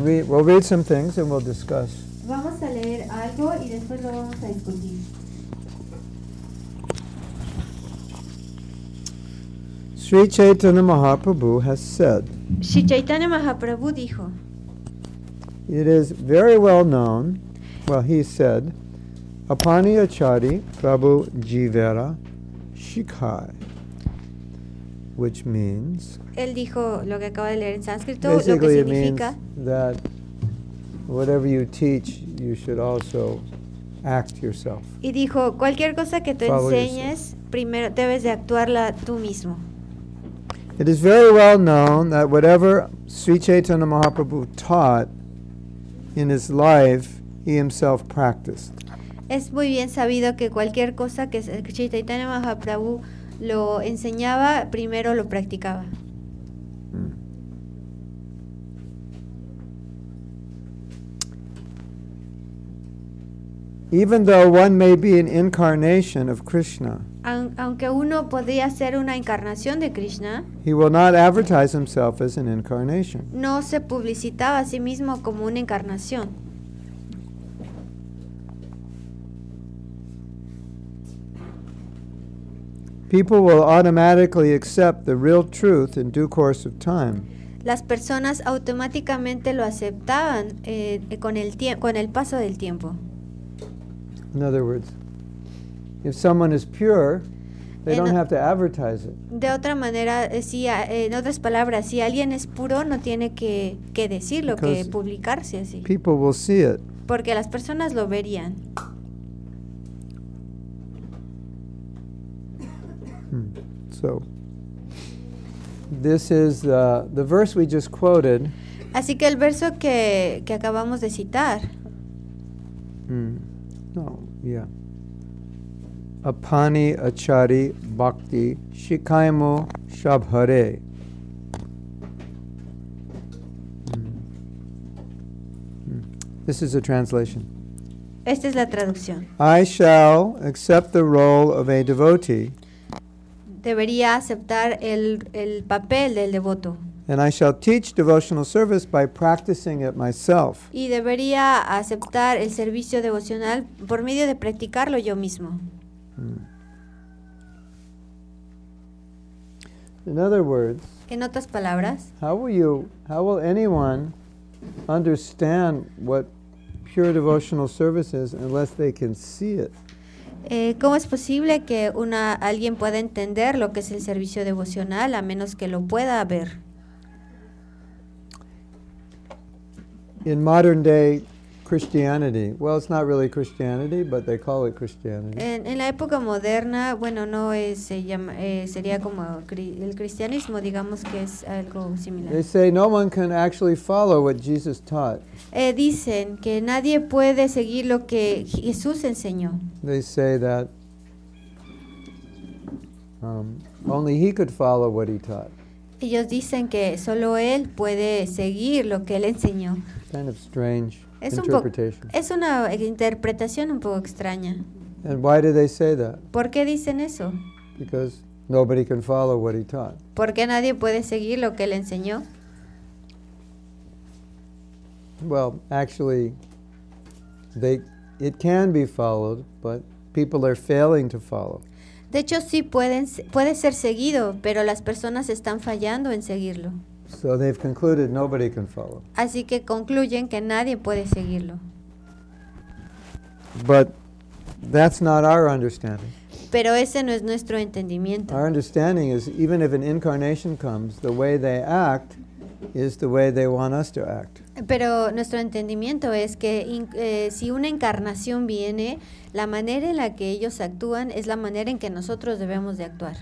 and read, we'll read some things and we'll discuss. Vamos a leer algo y después lo vamos a discutir. Sri Chaitanya Mahaprabhu has said, Sri Chaitanya Mahaprabhu dijo, It is very well known, well, he said, Apani Achari Prabhu Jivera Shikhai, which means, él dijo lo que acabo de leer en sánscrito, lo que significa that whatever you teach, you should also act yourself. y dijo cualquier cosa que Follow enseñes, primero debes de actuarla tú mismo. It is very well known that whatever Sri Chaitanya Mahaprabhu taught in his life, he himself practiced. Es muy bien sabido que cualquier cosa que Chaitanya Mahaprabhu lo enseñaba, primero lo practicaba. Even though one may be an incarnation of Krishna, Aun- aunque uno podría ser una encarnación de Krishna, he will not advertise himself as an incarnation. no se publicitaba a sí mismo como una encarnación. People will automatically accept the real truth in due course of time. Las personas automáticamente lo aceptaban eh, con, el con el paso del tiempo. In other words, if someone is pure, they En don't have to advertise it. De otra manera, eh, si, en otras palabras, si alguien es puro, no tiene que, que decirlo, que Because publicarse así. People will see it. Porque las personas lo verían. Hmm. So, this is the, the verse we just quoted. Así que el verso que, que acabamos de citar, Hmm. No, yeah. Apani achari bhakti shikaimo shabhare. Hmm. Hmm. This is a translation. esta es la traducción. I shall accept the role of a devotee, Debería aceptar el, el papel del devoto and I shall teach devotional service by practicing it myself. y debería aceptar el servicio devocional por medio de practicarlo yo mismo. Hmm. In other words, En otras palabras, How will you, how will anyone understand what pure devotional service is unless they can see it? eh, ¿cómo es posible que una, alguien pueda entender lo que es el servicio devocional a menos que lo pueda ver? In modern day Christianity, well, it's not really Christianity, but they call it Christianity. En, en la época moderna, bueno, no es, se llama, eh, sería como cri- el cristianismo, digamos que es algo similar. They say no one can actually follow what Jesus taught. Eh, dicen que nadie puede seguir lo que Jesús enseñó. They say that um, only he could follow what he taught. Ellos dicen que solo Él puede seguir lo que Él enseñó. Kind of strange Es, un interpretation. es una interpretación un poco extraña. And why do they say that? ¿Por qué dicen eso? Because nobody can follow what he taught. ¿Por qué nadie puede seguir lo que Él enseñó? Well, actually, they it can be followed, but people are failing to follow. De hecho, sí pueden, puede ser seguido, pero las personas están fallando en seguirlo. So they've concluded nobody can follow. Así que concluyen que nadie puede seguirlo. But that's not our understanding. Pero ese no es nuestro entendimiento. Our understanding is even if an incarnation comes, the way they act is the way they want us to act. Pero nuestro entendimiento es que in- eh, si una encarnación viene, la manera en la que ellos actúan es la manera en que nosotros debemos de actuar.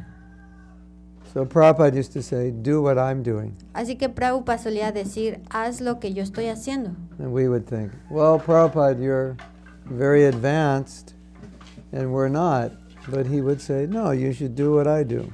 So Prabhupada used to say, "Do what I'm doing," Así que Prabhupada solía decir, haz lo que yo estoy haciendo. and we would think, "Well, Prabhupada, you're very advanced, and we're not." But he would say, "No, you should do what I do."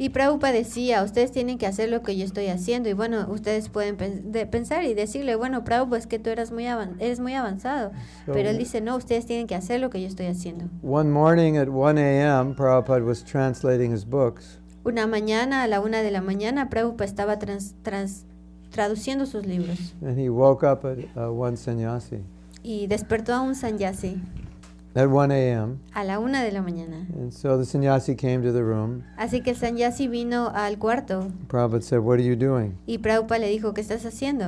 Y Prabhupada decía, ustedes tienen que hacer lo que yo estoy haciendo. Y bueno, ustedes pueden pen- de- pensar y decirle, bueno, Prabhupada, es que tú eras muy eres muy avanzado. So Pero él dice, no, ustedes tienen que hacer lo que yo estoy haciendo. One morning at 1 a.m., Prabhupada was translating his books, Una mañana, a la una de la mañana, Prabhupada estaba trans- trans- traduciendo sus libros. And he woke up at uh, one sannyasi Y despertó a un sanyasi at 1 a.m. a la una de la mañana. And so the sannyasi came to the room. Así que el sanyasi vino al cuarto Prabhupada said, What are you doing? y Prabhupada le dijo, ¿qué estás haciendo?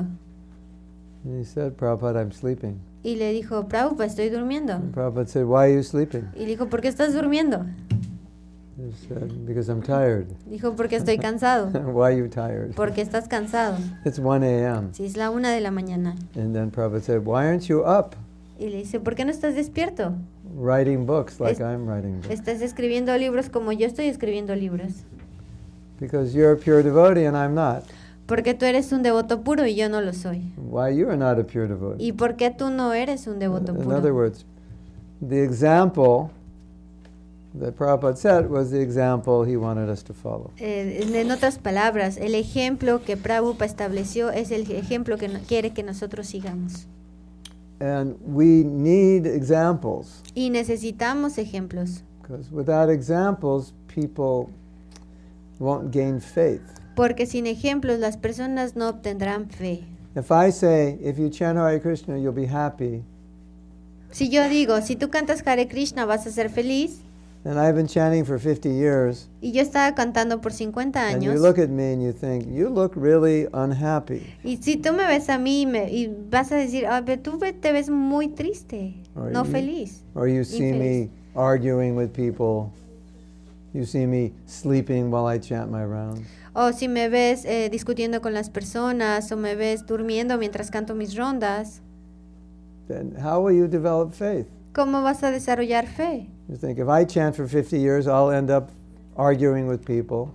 And he said, Prabhupada, I'm sleeping. Y le dijo, Prabhupada, estoy durmiendo. And Prabhupada said, Why are you sleeping? Y le dijo, ¿por qué estás durmiendo? Said, Because I'm tired. Dijo, porque estoy cansado. Why are you tired? Porque estás cansado. It's 1 a.m. Si es la una de la mañana. And then Prabhupada said, Why aren't you up Y le dice, ¿por qué no estás despierto? writing books like Es- I'm writing books? Estás escribiendo libros como yo estoy escribiendo libros. Because you're a pure devotee and I'm not. Porque tú eres un devoto puro y yo no lo soy. Why you are not a pure devotee? ¿Y por qué tú no eres un devoto In other puro? words, the example that Prabhupada set was the example he wanted us to follow. Eh, en otras palabras, el ejemplo que Prabhupada estableció es el ejemplo que quiere que nosotros sigamos. And we need examples Y necesitamos ejemplos. because without examples, people won't gain faith. Porque sin ejemplos las personas no obtendrán fe. If I say, if you chant Hare Krishna, you'll be happy, Si yo digo, si tú cantas Hare Krishna vas a ser feliz, and I've been chanting for 50 years, y yo estaba cantando por 50 and you años, look at me and you think, you look really unhappy. y si tú me ves a mí y me- y vas a decir, "Ay, pero tú te ves muy triste, Or no you- feliz. Or you see me arguing with people, you see me sleeping while I chant my rounds. O si me ves eh, discutiendo con las personas, o me ves durmiendo mientras canto mis rondas, Then how will you develop faith? ¿Cómo vas a desarrollar fe? You think, if I chant for 50 years, I'll end up arguing with people.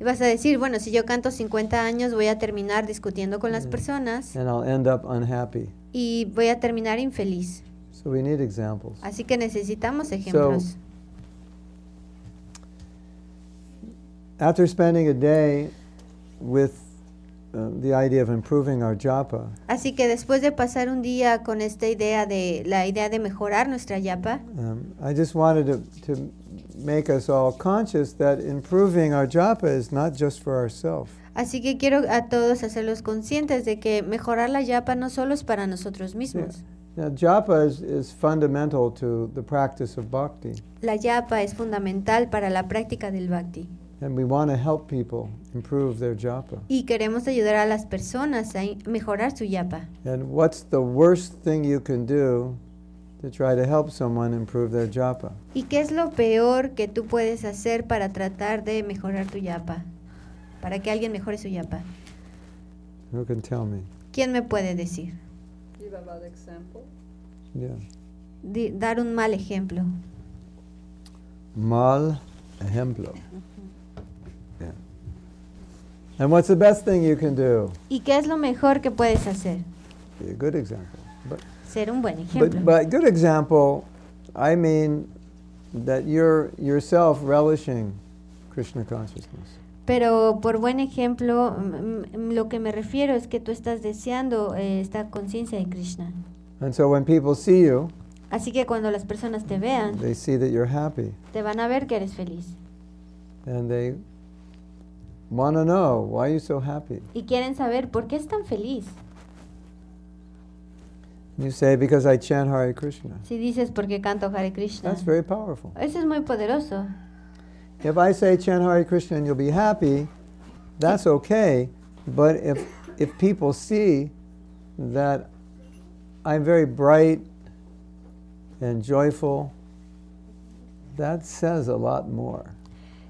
Y vas a decir, bueno, si yo canto 50 años voy a terminar discutiendo con las personas and I'll end up unhappy. y voy a terminar infeliz. So we need examples. Así que necesitamos ejemplos. After spending a day with the idea of improving our japa, Así que después de pasar un día con esta idea de la idea de mejorar nuestra yapa, um, I just wanted to, to make us all conscious that improving our japa is not just for ourselves. así que quiero a todos hacerlos conscientes de que mejorar la yapa no solo es para nosotros mismos. Now, japa is, is fundamental to the practice of bhakti, La yapa es fundamental para la práctica del bhakti and we want to help people improve their japa. y queremos ayudar a las personas a mejorar su yapa. And what's the worst thing you can do to try to help someone improve their japa? ¿Y qué es lo peor que tú puedes hacer para tratar de mejorar tu yapa? Para que alguien mejore su yapa. Who can tell me? ¿Quién me puede decir? Give a bad example. Yeah. Di- dar un mal ejemplo. Mal ejemplo. And what's the best thing you can do? ¿Y qué es lo mejor que puedes hacer? Be a good example. But, Ser un buen ejemplo. but, but good example, I mean that you're yourself relishing Krishna consciousness. Pero por buen ejemplo, lo que me refiero es que tú estás deseando eh, esta conciencia de Krishna. And so when people see you, Así que cuando las personas te vean, they see that you're happy te van a ver que eres feliz. and they want to know why are you so happy. Y quieren saber por qué es tan feliz. You say because I chant Hare Krishna. Si dices porque canto Hare Krishna. That's very powerful. Eso es muy poderoso. If I say chant Hare Krishna and you'll be happy, that's okay. But if if people see that I'm very bright and joyful, that says a lot more.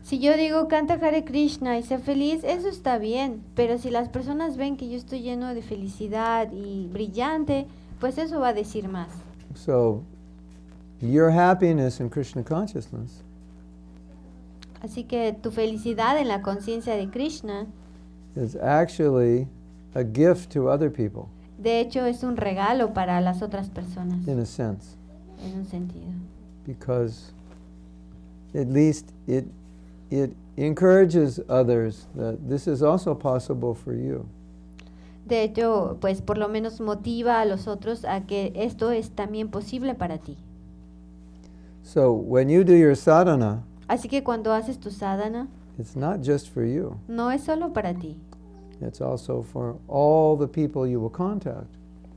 Si yo digo canta Hare Krishna y sé feliz, eso está bien. Pero si las personas ven que yo estoy lleno de felicidad y brillante, pues eso va a decir más. So your happiness in Krishna consciousness Así que tu felicidad en la conciencia de Krishna, is actually a gift to other people de hecho, es un regalo para las otras personas, in a sense. en un sentido. because at least it it encourages others that this is also possible for you. De hecho, pues por lo menos motiva a los otros a que esto es también posible para ti. So when you do your sadhana, Así que cuando haces tu sadhana, it's not just for you. no es solo para ti. It's also for all the people you will contact.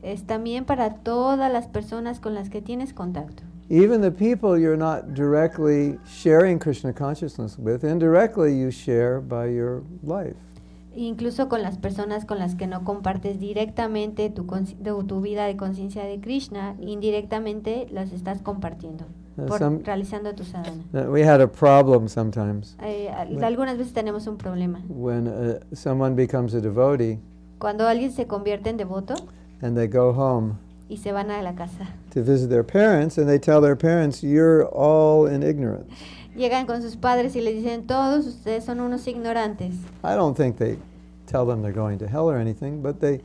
Es también para todas las personas con las que tienes contacto. Even the people you're not directly sharing Krishna consciousness with, indirectly you share by your life. Incluso con las personas con las que no compartes directamente tu, tu vida de conciencia de Krishna, indirectamente las estás compartiendo, por, some- realizando tu sadhana. We had a problem sometimes Eh, algunas veces tenemos un problema. when uh, someone becomes a devotee Cuando alguien se convierte en devoto and they go home y se van a la casa, to visit their parents and they tell their parents, You're all in ignorance. llegan con sus padres y les dicen, todos ustedes son unos ignorantes. I don't think they tell them they're going to hell or anything, but they,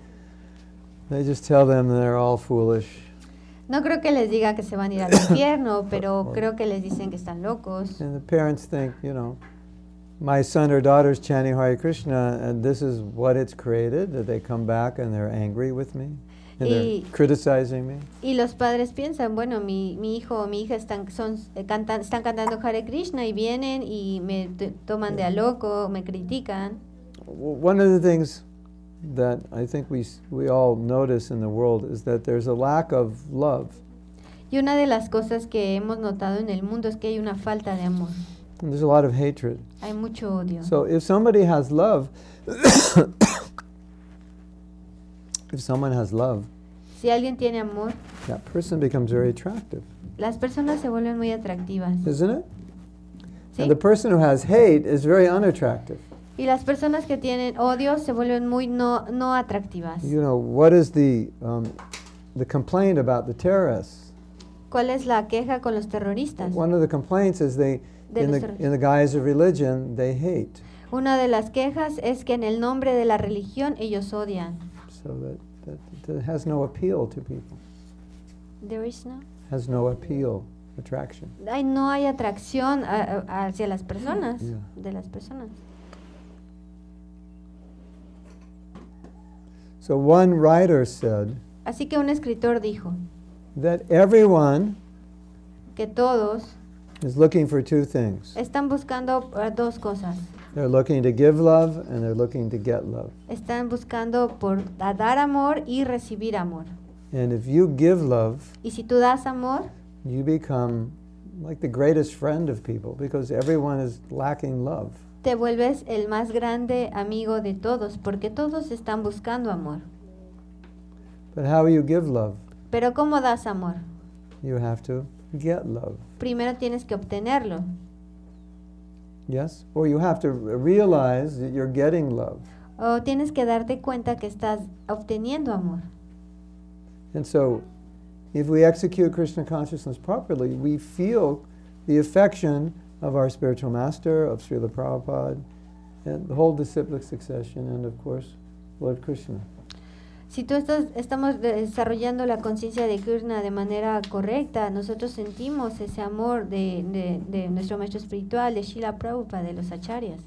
they just tell them they're all foolish. No creo que les diga que se van a ir al infierno, pero creo que les dicen que están locos. And the parents think, you know, my son or daughter's chanting Hare Krishna, and this is what it's created, that they come back and they're angry with me, Y- criticizing me. Y los padres piensan, bueno, mi, mi hijo o mi hija están, son, eh, cantan, están cantando Hare Krishna y vienen y me toman de a loco, me critican. One of the things that I think we, we all notice in the world is that there's a lack of love. Y una de las cosas que hemos notado en el mundo es que hay una falta de amor, And there's a lot of hatred. hay mucho odio. So if somebody has love, if someone has love, si alguien tiene amor, that person becomes very attractive, las personas se vuelven muy atractivas. isn't it? ¿sí? And the person who has hate is very unattractive. Y las personas que tienen odio se vuelven muy no, no atractivas. You know, what is the, um, the complaint about the terrorists? ¿Cuál es la queja con los terroristas? One of the complaints is they, the, in the guise of religion, they hate. Una de las quejas es que en el nombre de la religión ellos odian. So that, that, that has no appeal to people, There is no. has no appeal, attraction. Ay, no hay atracción a- a- hacia las personas, Yeah. de las personas. So one writer said Así que un escritor dijo that everyone que todos is looking for two things. están buscando eh, dos cosas. They're looking to give love and they're looking to get love. Están buscando por dar amor y recibir amor. And if you give love, Y si tú das amor, you become like the greatest friend of people because everyone is lacking love. te vuelves el más grande amigo de todos, porque todos están buscando amor. But how you give love? Pero ¿cómo das amor? You have to get love. Primero tienes que obtenerlo. Yes? Or you have to realize that you're getting love. O tienes que darte cuenta que estás obteniendo amor. And so, if we execute Krishna consciousness properly, we feel the affection of our spiritual master, of Srila Prabhupada, and the whole disciplic succession, and of course, Lord Krishna. Si tú estás, estamos desarrollando la conciencia de Krishna de manera correcta, nosotros sentimos ese amor de, de- de nuestro maestro espiritual, de Srila Prabhupada, de los acharyas.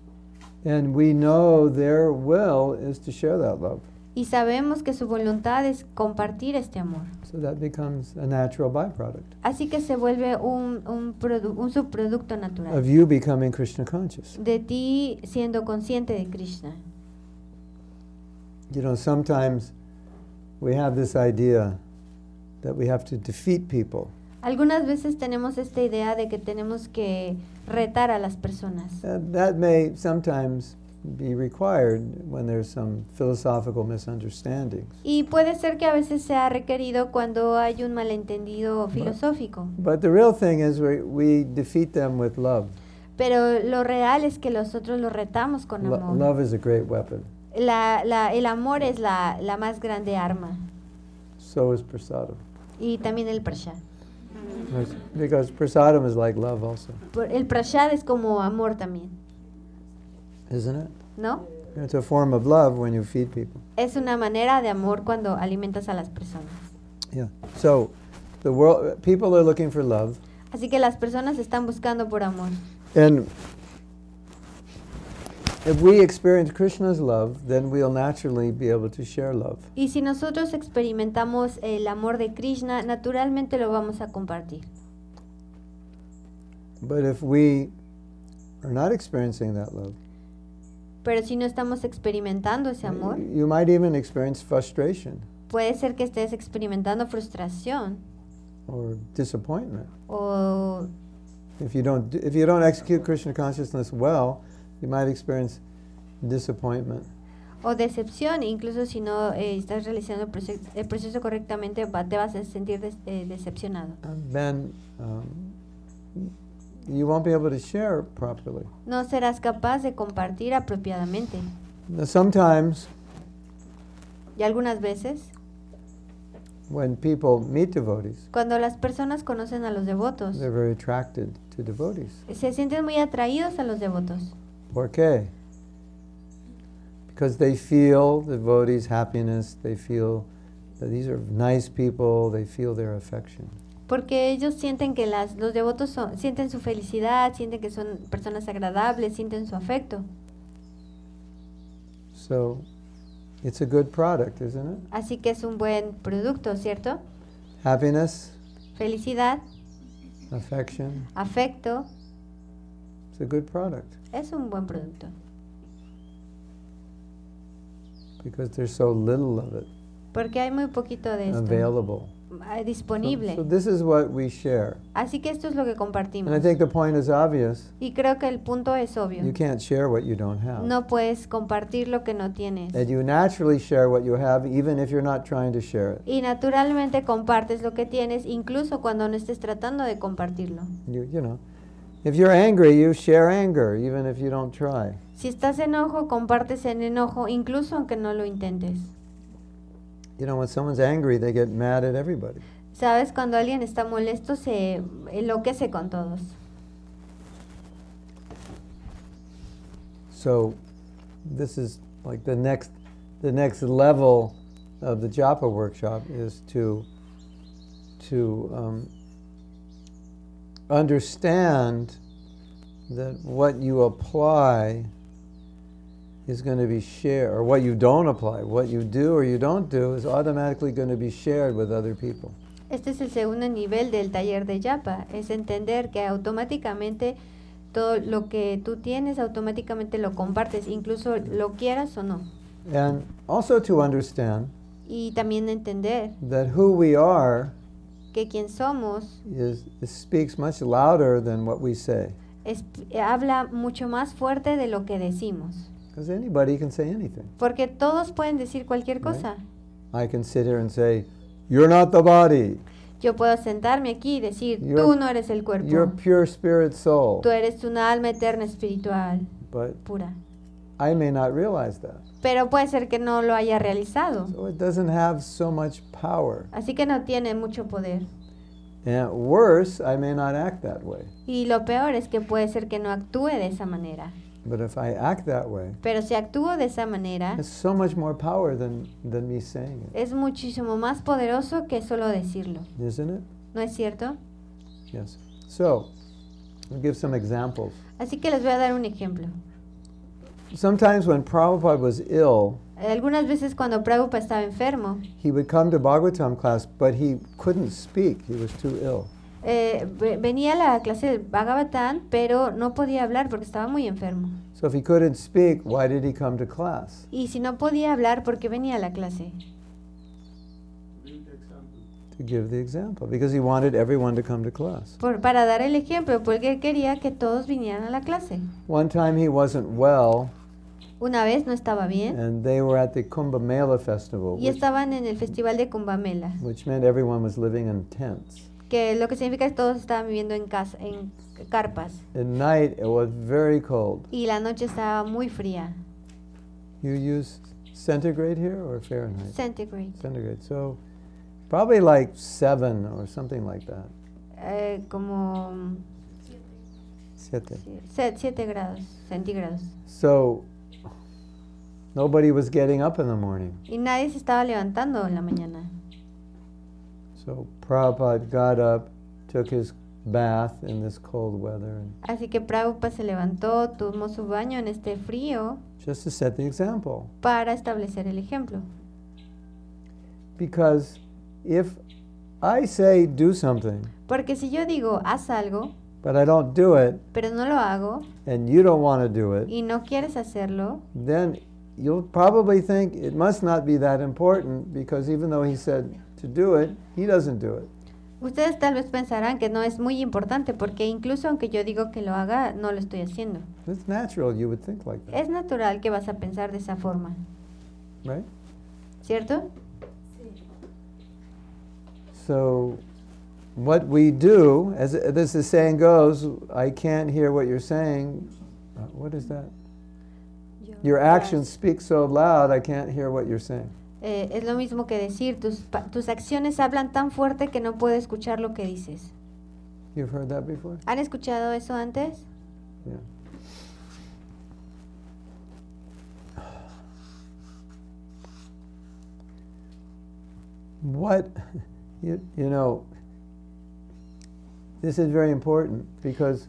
And we know their will is to share that love. Y sabemos que su voluntad es compartir este amor. So that becomes a natural byproduct Así que se vuelve un, un, un subproducto of natural you becoming Krishna conscious. de ti siendo consciente de Krishna. You know, sometimes we have this idea that we have to defeat people. Algunas veces tenemos esta idea de que tenemos que retar a las personas. And that may sometimes be required when there's some philosophical misunderstandings. Y puede ser que a veces sea requerido cuando hay un malentendido filosófico. But the real thing is we, we defeat them with love. Pero lo real es que nosotros lo retamos con Lo- amor. love is a great weapon. La, la- el amor es la, la más grande arma. So is prasadam. Y también el prashad. Because prasadam is like love also, El prashad es como amor también, isn't it? ¿no? It's a form of love when you feed people. Es una manera de amor cuando alimentas a las personas. Yeah. So the world people are looking for love. Así que las personas están buscando por amor. And if we experience Krishna's love, then we'll naturally be able to share love. Y si nosotros experimentamos el amor de Krishna, naturalmente lo vamos a compartir. But if we are not experiencing that love, Pero si no estamos experimentando ese amor, you might even experience frustration puede ser que estés experimentando frustración or disappointment. o If you don't if you don't execute Krishna consciousness well, you might experience disappointment. o decepción, incluso si no eh, estás realizando el proce- el proceso correctamente, va- te vas a sentir des- eh, decepcionado. Then um, you won't be able to share properly. No serás capaz de compartir apropiadamente. Now, sometimes Y algunas veces, when people meet devotees, cuando las personas conocen a los devotos, they're very attracted to devotees. se sienten muy atraídos a los devotos. ¿Por qué? Because they feel the devotees' happiness, they feel that these are nice people, they feel their affection. Porque ellos sienten que las, los devotos son- sienten su felicidad, sienten que son personas agradables, sienten su afecto. So it's a good product, isn't it? Así que es un buen producto, ¿cierto? Happiness, Felicidad, affection, afecto, it's a good product es un buen producto. because there's so little of it Porque hay muy poquito de esto available. ah, So, disponible. so this is what we share. Así que esto es lo que compartimos. And I think the point is obvious. Y creo que el punto es obvio. You can't share what you don't have. No puedes compartir lo que no tienes. And you naturally share what you have even if you're not trying to share it. Y naturalmente compartes lo que tienes incluso cuando no estés tratando de compartirlo. You, you know, if you're angry, you share anger even if you don't try. Si estás enojo, compartes en enojo incluso aunque no lo intentes. You know, when someone's angry, they get mad at everybody. Sabes, cuando alguien está molesto se enloquece con todos. So this is like the next the next level of the japa workshop is to to um, understand that what you apply is going to be shared, or what you don't apply, what you do or you don't do is automatically going to be shared with other people. Este es el segundo nivel del taller de Yapa, es entender que automáticamente todo lo que tú tienes automáticamente lo compartes, incluso lo quieras o no. And also to understand Y también entender that who we are que quien somos is, speaks much louder than what we say. es- habla mucho más fuerte de lo que decimos. Because anybody can say anything. Porque todos pueden decir cualquier cosa. I can sit here and say, You're not the body. Yo puedo sentarme aquí y decir, You're- tú no eres el cuerpo. You're pure spirit soul. Tú eres una alma eterna espiritual, But pura. I may not realize that. Pero puede ser que no lo haya realizado. So it doesn't have so much power. Así que no tiene mucho poder. And worse, I may not act that way. Y lo peor es que puede ser que no actúe de esa manera. But if I act that way, Pero si actúo de esa manera, it's so much more power than, than me saying it. es muchísimo más poderoso que solo decirlo. Isn't it? ¿No es cierto? Yes. So, I'll give some examples. Así que les voy a dar un ejemplo. Sometimes when Prabhupada was ill, Algunas veces cuando Prabhupada estaba enfermo, he would come to Bhagavatam class, but he couldn't speak. He was too ill. eh, ve- venía a la clase del Bhagavatam, pero no podía hablar porque estaba muy enfermo. So if he couldn't speak, why did he come to class? Y si no podía hablar, ¿por qué venía a la clase? To give the example, because he wanted everyone to come to class. Por- para dar el ejemplo, porque quería que todos vinieran a la clase. One time he wasn't well, Una vez no estaba bien and they were at the Kumbh Mela festival, y which, estaban en el festival de Kumbamela, which meant everyone was living in tents. que lo que significa que todos estaban viviendo en casa, en carpas. At night, it was very cold. Y la noche estaba muy fría, You use centigrade here or Fahrenheit? centigrade, Centigrade. So probably like seven or something like that. eh, como Siete. 7 grados centígrados. So nobody was getting up in the morning. Y nadie se estaba levantando en la mañana. So Prabhupada got up, took his bath in this cold weather, Así que Prabhupada se levantó, tomó su baño en este frío just to set the example. para establecer el ejemplo. Because if I say do something Porque si yo digo, haz algo, but I don't do it, pero no lo hago and you don't want to do it, y no quieres hacerlo, then you'll probably think it must not be that important because even though he said to do it, he doesn't do it. ustedes tal vez pensarán que no es muy importante porque incluso aunque yo digo que lo haga, no lo estoy haciendo. It's natural you would think like that, Es natural que vas a pensar de esa forma, right? ¿cierto? So, what we do, as as the saying goes, I can't hear what you're saying. Uh, what is that? Your actions speak so loud, I can't hear what you're saying. Eh, es lo mismo que decir, tus, tus acciones hablan tan fuerte que no puedo escuchar lo que dices. You've heard that before? ¿Han escuchado eso antes? Yeah. What, you, you know, this is very important because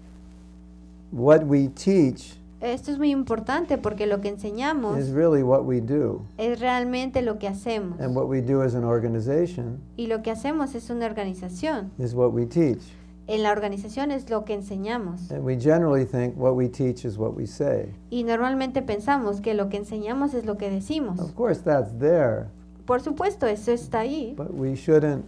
what we teach Esto es muy importante porque lo que enseñamos is really what we do. es realmente lo que hacemos. And what we do as an organization Y lo que hacemos es una organización. is what we teach. En la organización es lo que enseñamos. And we generally think what we teach is what we say. Y normalmente pensamos que lo que enseñamos es lo que decimos. Of course, that's there, Por supuesto, eso está ahí. but we shouldn't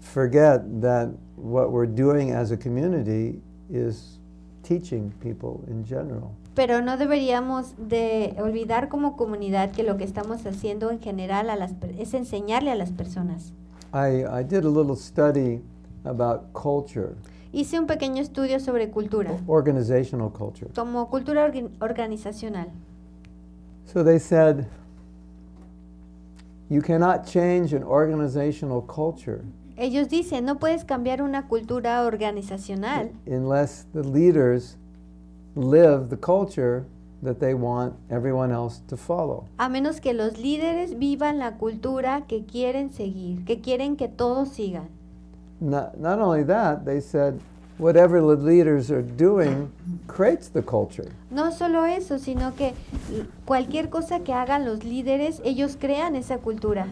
forget that what we're doing as a community is teaching people in general. Pero no deberíamos de olvidar como comunidad que lo que estamos haciendo en general a las, es enseñarle a las personas. I, I did a little study about culture, Hice un pequeño estudio sobre cultura, organizational culture. como cultura orga- organizacional. So they said, you cannot change an organizational culture Ellos dicen, no puedes cambiar una cultura organizacional unless the leaders live the culture that they want everyone else to follow. a menos que los líderes vivan la cultura que quieren seguir, que quieren que todos sigan. Not, not only that, they said whatever the leaders are doing creates the culture. No solo eso, sino que cualquier cosa que hagan los líderes, ellos crean esa cultura.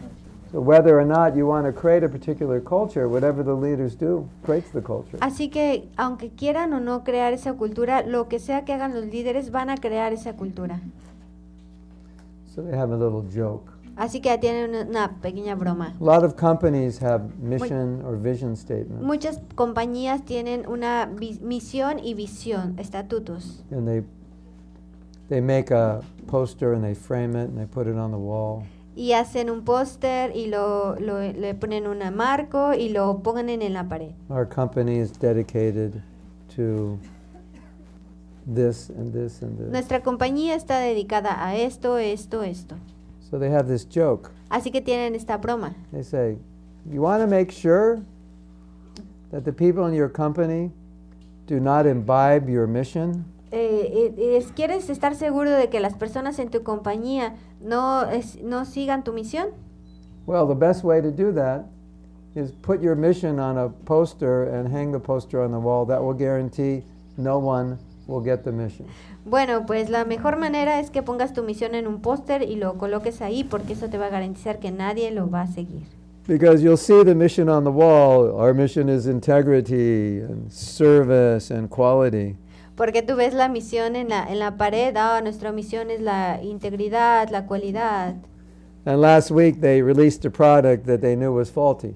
So whether or not you want to create a particular culture, whatever the leaders do creates the culture. Así que, aunque quieran o no crear esa cultura, lo que sea que hagan los líderes van a crear esa cultura. So they have a little joke. Así que tienen una, pequeña broma. A lot of companies have mission or vision statements, Muchas compañías tienen una misión y visión, estatutos. and they they make a poster and they frame it and they put it on the wall. Y hacen un póster y lo, lo- le ponen un marco y lo pongan en la pared. Our company is dedicated to this and this and this. Nuestra compañía está dedicada a esto, esto, esto. So they have this joke. Así que tienen esta broma. They say, You want to make sure that the people in your company do not imbibe your mission? Eh, es- ¿Quieres estar seguro de que las personas en tu compañía no, es- no sigan tu misión? Well, the best way to do that is put your mission on a poster and hang the poster on the wall. That will guarantee no one will get the mission. Bueno, pues la mejor manera es que pongas tu misión en un póster y lo coloques ahí porque eso te va a garantizar que nadie lo va a seguir. Because you'll see the mission on the wall. Our mission is integrity and service and quality. Porque tú ves la misión en la, en la pared, ah, nuestra misión es la integridad, la cualidad. And last week they released a product that they knew was faulty.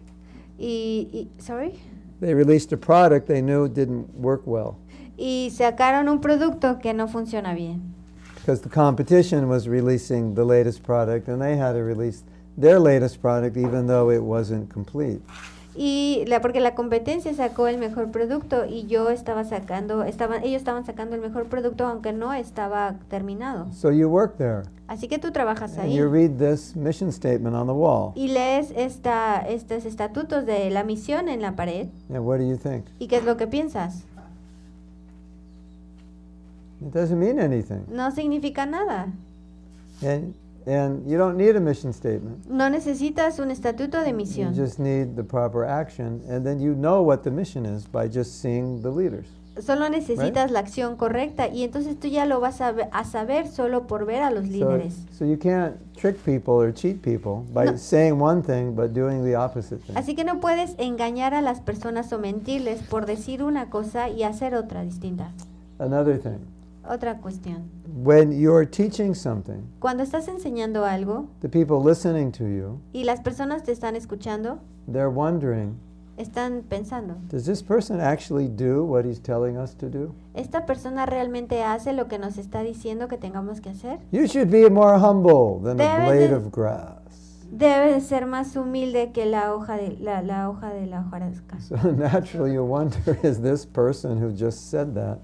Y, y- sorry? They released a product they knew didn't work well y sacaron un producto que no funciona bien. because the competition was releasing the latest product and they had to release their latest product even though it wasn't complete. Y la, porque la competencia sacó el mejor producto y yo estaba sacando, estaban, ellos estaban sacando el mejor producto aunque no estaba terminado. So you work there Así que tú trabajas and ahí you read this mission statement on the wall. y lees esta, estos estatutos de la misión en la pared. And what do you think? ¿Y qué es lo que piensas? It doesn't mean anything. No significa nada. And and you don't need a mission statement. No necesitas un estatuto de You misión. just need the proper action and then you know what the mission is by just seeing the leaders. Solo necesitas la acción correcta y entonces tú ya lo vas a, a saber solo por ver a los So, líderes. so you can't trick people or cheat people by No. saying one thing but doing the opposite thing. Así que no puedes engañar a las personas o mentirles por decir una cosa y hacer otra distinta. Another thing, Otra cuestión. when you're teaching something, Cuando estás enseñando algo the people listening to you, y las personas te están escuchando, they're wondering, están pensando, does this person actually do what he's telling us to do? ¿esta persona realmente hace lo que nos está diciendo que tengamos que hacer? You should be more humble than a Debes blade de- of grass. Debe de ser más humilde que la hoja de la, la hoja de la hojarasca. So naturally, you wonder is this person who just said that,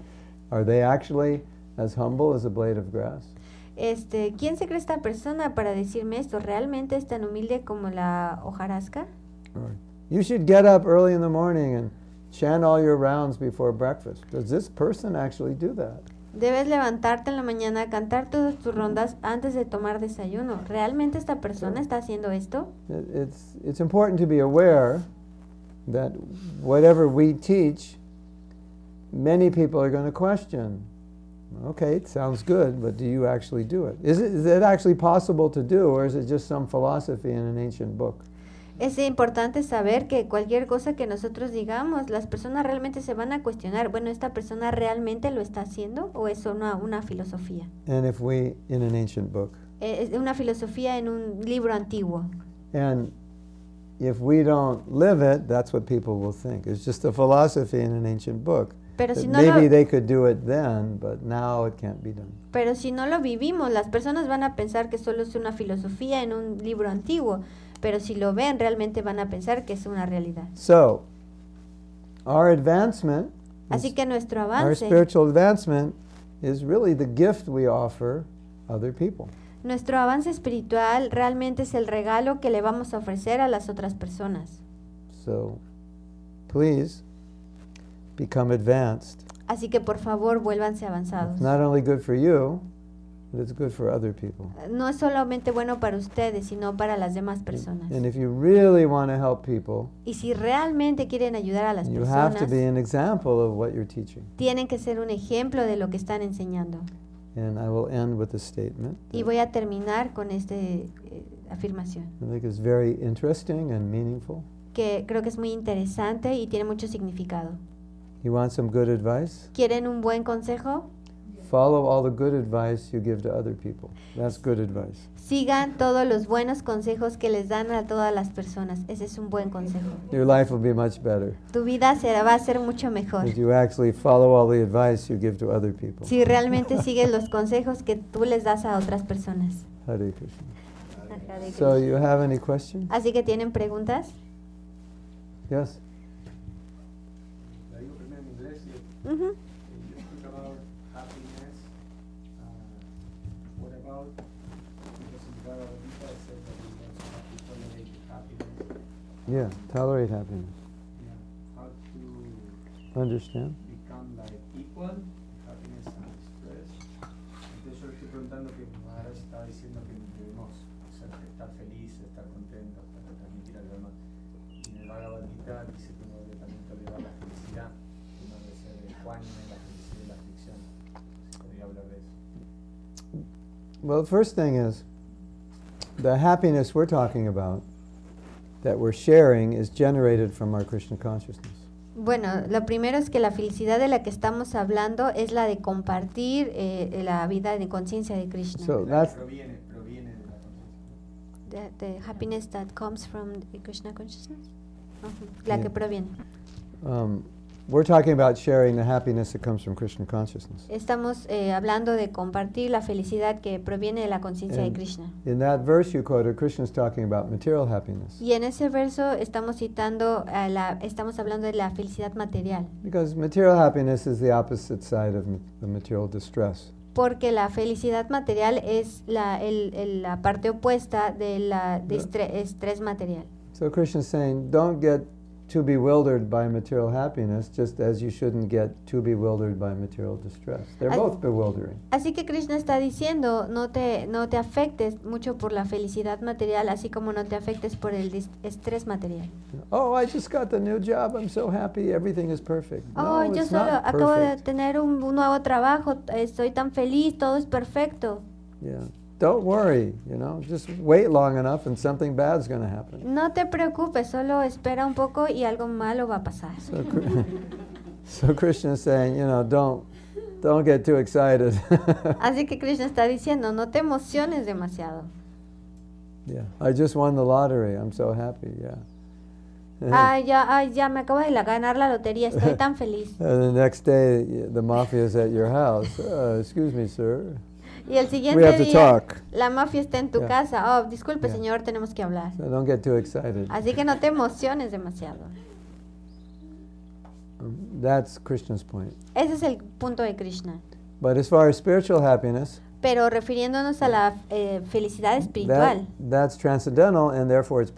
are they actually as humble as a blade of grass? Este, ¿quién se cree esta persona para decirme esto? ¿Realmente es tan humilde como la hojarasca? Or you should get up early in the morning and chant all your rounds before breakfast. Does this person actually do that? Debes levantarte en la mañana, cantar todas tus rondas antes de tomar desayuno. ¿Realmente esta persona está haciendo esto? It's, it's important to be aware that whatever we teach, many people are going to question. Okay, it sounds good, but do you actually do it? Is, it? is it actually possible to do, or is it just some philosophy in an ancient book? Es importante saber que cualquier cosa que nosotros digamos, las personas realmente se van a cuestionar, bueno, ¿esta persona realmente lo está haciendo o es una, una filosofía? And if we, in an ancient book, Eh, Es una filosofía en un libro antiguo. and if we don't live it, that's what people will think. It's just a philosophy in an ancient book. Pero si, no maybe lo, they could do it then, but now it can't be done. pero si no lo vivimos, las personas van a pensar que solo es una filosofía en un libro antiguo, pero si lo ven, realmente van a pensar que es una realidad. So, our advancement, Así que nuestro our avance, spiritual advancement, is really the gift we offer other people. nuestro avance espiritual realmente es el regalo que le vamos a ofrecer a las otras personas. So, please become advanced. Así que por favor, vuélvanse avanzados. It's not only good for you, but it's good for other people. No es solamente bueno para ustedes, sino para las demás personas. And if you really want to help people, Y si realmente quieren ayudar a las you have to personas, be an example of what you're teaching. tienen que ser un ejemplo de lo que están enseñando. And I will end with a statement Y voy a terminar con esta afirmación, I think is very interesting and meaningful. que creo que es muy interesante y tiene mucho significado. You want some good advice? ¿Quieren un buen consejo? Follow all the good advice you give to other people. That's good advice. Sigan todos los buenos consejos que les dan a todas las personas. Ese es un buen consejo. Your life will be much better Tu vida será, va a ser mucho mejor. if you actually follow all the advice you give to other people. Si realmente sigues los consejos que tú les das a otras personas. Hare Krishna. So, you have any questions? Así que tienen preguntas. Yes. Ujú. you speak about happiness. Uh, what about because in Bhagavad Gita it says that we also to tolerate happiness. Yeah. Tolerate happiness. Yeah. How to Understand? become like equal, happiness and stress. Entonces yo estoy preguntando que Maharaj estaba diciendo que debemos ser- estar felices, estar contentos, para transmitir a los demás. Y en el Bhagavad Gita dice que uno ecuánime la la aflicción. Podría hablar de eso. Well, the first thing is the happiness we're talking about, that we're sharing, is generated from our Krishna consciousness. Bueno, lo primero es que la felicidad de la que estamos hablando es la de compartir eh, la vida de conciencia de Krishna. So that's proviene, proviene de la the, the happiness that comes from the Krishna consciousness. Ujú, La que proviene. um, we're talking about sharing the happiness that comes from Krishna consciousness. Estamos eh, hablando de compartir la felicidad que proviene de la conciencia de Krishna. in that verse you quoted, Krishna's talking about material happiness Y en ese verso estamos citando, a la, estamos hablando de la felicidad material, because material happiness is the opposite side of the material distress. porque la felicidad material es la, el- el- la parte opuesta de la de estre- estrés material. So Krishna's saying, don't get too bewildered by material happiness, just as you shouldn't get too bewildered by material distress. They're I- both bewildering. Así que Krishna está diciendo, no te, no te afectes mucho por la felicidad material, así como no te afectes por el estrés material. Oh, I just got the new job. I'm so happy. Everything is perfect. Oh, yo solo acabo de tener un, un nuevo trabajo, estoy tan feliz, todo es perfecto. Yeah. Don't worry, you know, just wait long enough and something bad's going to happen. No te preocupes, solo espera un poco y algo malo va a pasar. So, so Krishna is saying, you know, don't don't get too excited. Así que Krishna está diciendo, no te emociones demasiado. yeah. I just won the lottery. I'm so happy. Yeah. Ay, ya, ay, ya me acabo de la- ganar la lotería, estoy tan feliz. And the next day, the mafia is at your house. Uh, excuse me, sir. Y el siguiente día, la mafia está en tu Yeah. casa. Oh, disculpe, Yeah. señor, tenemos que hablar. So don't get too excited. Así que no te emociones demasiado. Um, That's Krishna's point. Ese es el punto de Krishna. But as far as spiritual happiness, Pero refiriéndonos a la eh, felicidad that, espiritual, that's transcendental and therefore it's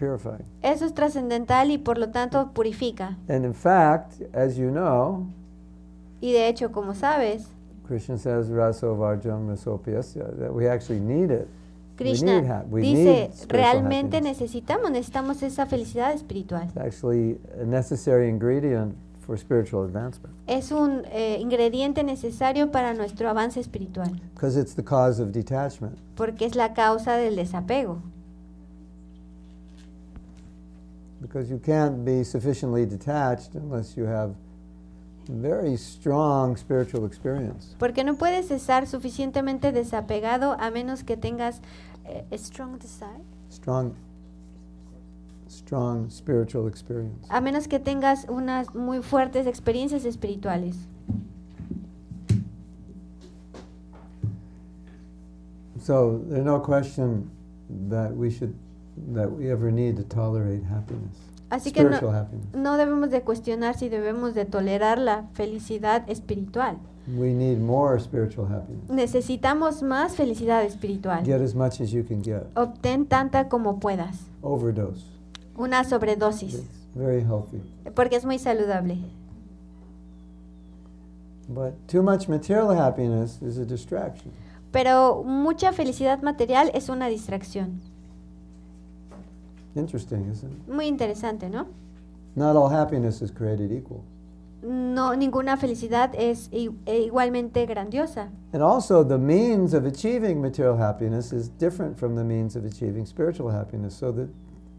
eso es trascendental y por lo tanto purifica. And in fact, as you know, Y de hecho, como sabes, Krishna says, Raso Varjam Rasopyasya, that we actually need it. Krishna we need, we dice, realmente happiness. necesitamos, necesitamos esa felicidad espiritual. It's actually a necessary ingredient for spiritual advancement Es un eh, ingrediente necesario para nuestro avance espiritual, because it's the cause of detachment. porque es la causa del desapego. Because you can't be sufficiently detached unless you have very strong spiritual experience. Porque no puedes estar suficientemente desapegado a menos que tengas eh, strong desire. Strong, strong spiritual experience. A menos que tengas unas muy fuertes experiencias espirituales. So there's no question that we should, that we ever need to tolerate happiness, Así que no, spiritual happiness. no debemos de cuestionar si debemos de tolerar la felicidad espiritual. We need more spiritual happiness. Necesitamos más felicidad espiritual. Get as much as you can get. Obtén tanta como puedas. Overdose. Una sobredosis. It's very healthy. Porque es muy saludable. But too much material happiness is a distraction. Pero mucha felicidad material es una distracción. Interesting, isn't it? Muy interesante, ¿no? Not all happiness is created equal. No, ninguna felicidad es e igualmente grandiosa. And also, the means of achieving material happiness is different from the means of achieving spiritual happiness. So that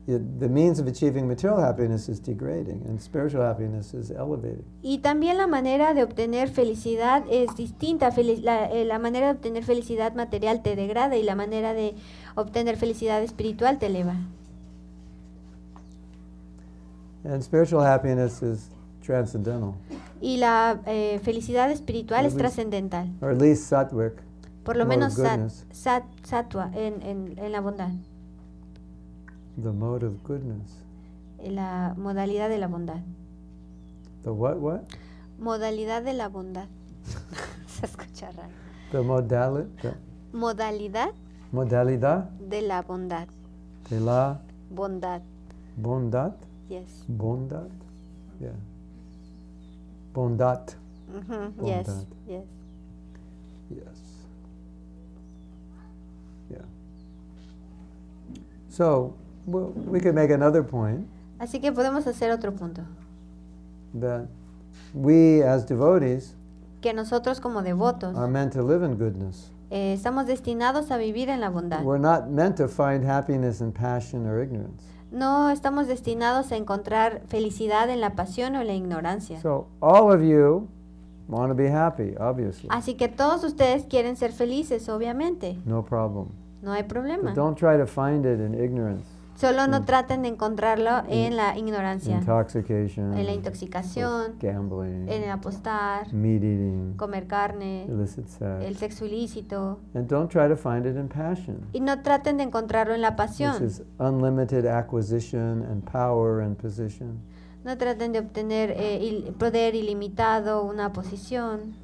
it, the means of achieving material happiness is degrading, and spiritual happiness is elevating. Y también la manera de obtener felicidad es distinta. La, eh, la manera de obtener felicidad material te degrada y la manera de obtener felicidad espiritual te eleva. And spiritual happiness is transcendental, Y la eh, felicidad espiritual es trascendental. or at least sattvic. Por lo menos sat, sattva en, en- en la bondad. The mode of goodness. La modalidad de la bondad. The what? What? Modalidad de la bondad. Se escucha raro. The modality. The Modalidad modalidad de la bondad. de la Bondad. bondad. Yes. Bondad. Yeah. Bondat. Ujú, Yes. Yes. Yes. Yeah. So well, we could make another point Así que podemos hacer otro punto. that we as devotees Que nosotros como devotos are meant to live in goodness. Eh, estamos destinados a vivir en la bondad. We're not meant to find happiness in passion or ignorance. No estamos destinados a encontrar felicidad en la pasión o la ignorancia. So all of you want to be happy, obviously. Así que todos ustedes quieren ser felices, obviamente. No problem. No hay problema. But don't try to find it in ignorance, Solo no Mm. traten de encontrarlo In- en la ignorancia, en la intoxicación, gambling, en el apostar, meat eating, comer carne, sex. el sexo ilícito. And don't try to find it in passion. Y no traten de encontrarlo en la pasión. is unlimited acquisition and power and position. No traten de obtener eh, il- poder ilimitado, una posición.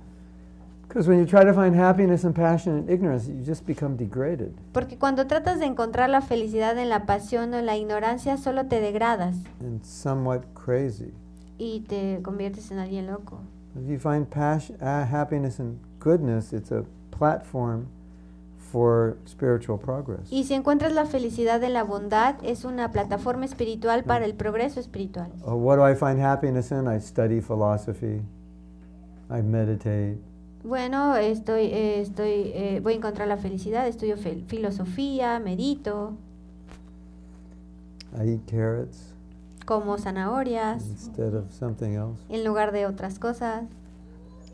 Porque cuando tratas de encontrar la felicidad en la pasión o en la ignorancia, solo te degradas and somewhat crazy. y te conviertes en alguien loco. If you find passion, uh, happiness and goodness, it's a platform for spiritual progress. Y si encuentras la felicidad en la bondad, es una plataforma espiritual para el progreso espiritual. Uh, what do I find happiness in? I study philosophy. I meditate. Bueno, estoy, eh, estoy, eh, voy a encontrar la felicidad, estudio fel- filosofía, medito, I eat carrots como zanahorias instead of something else. en lugar de otras cosas.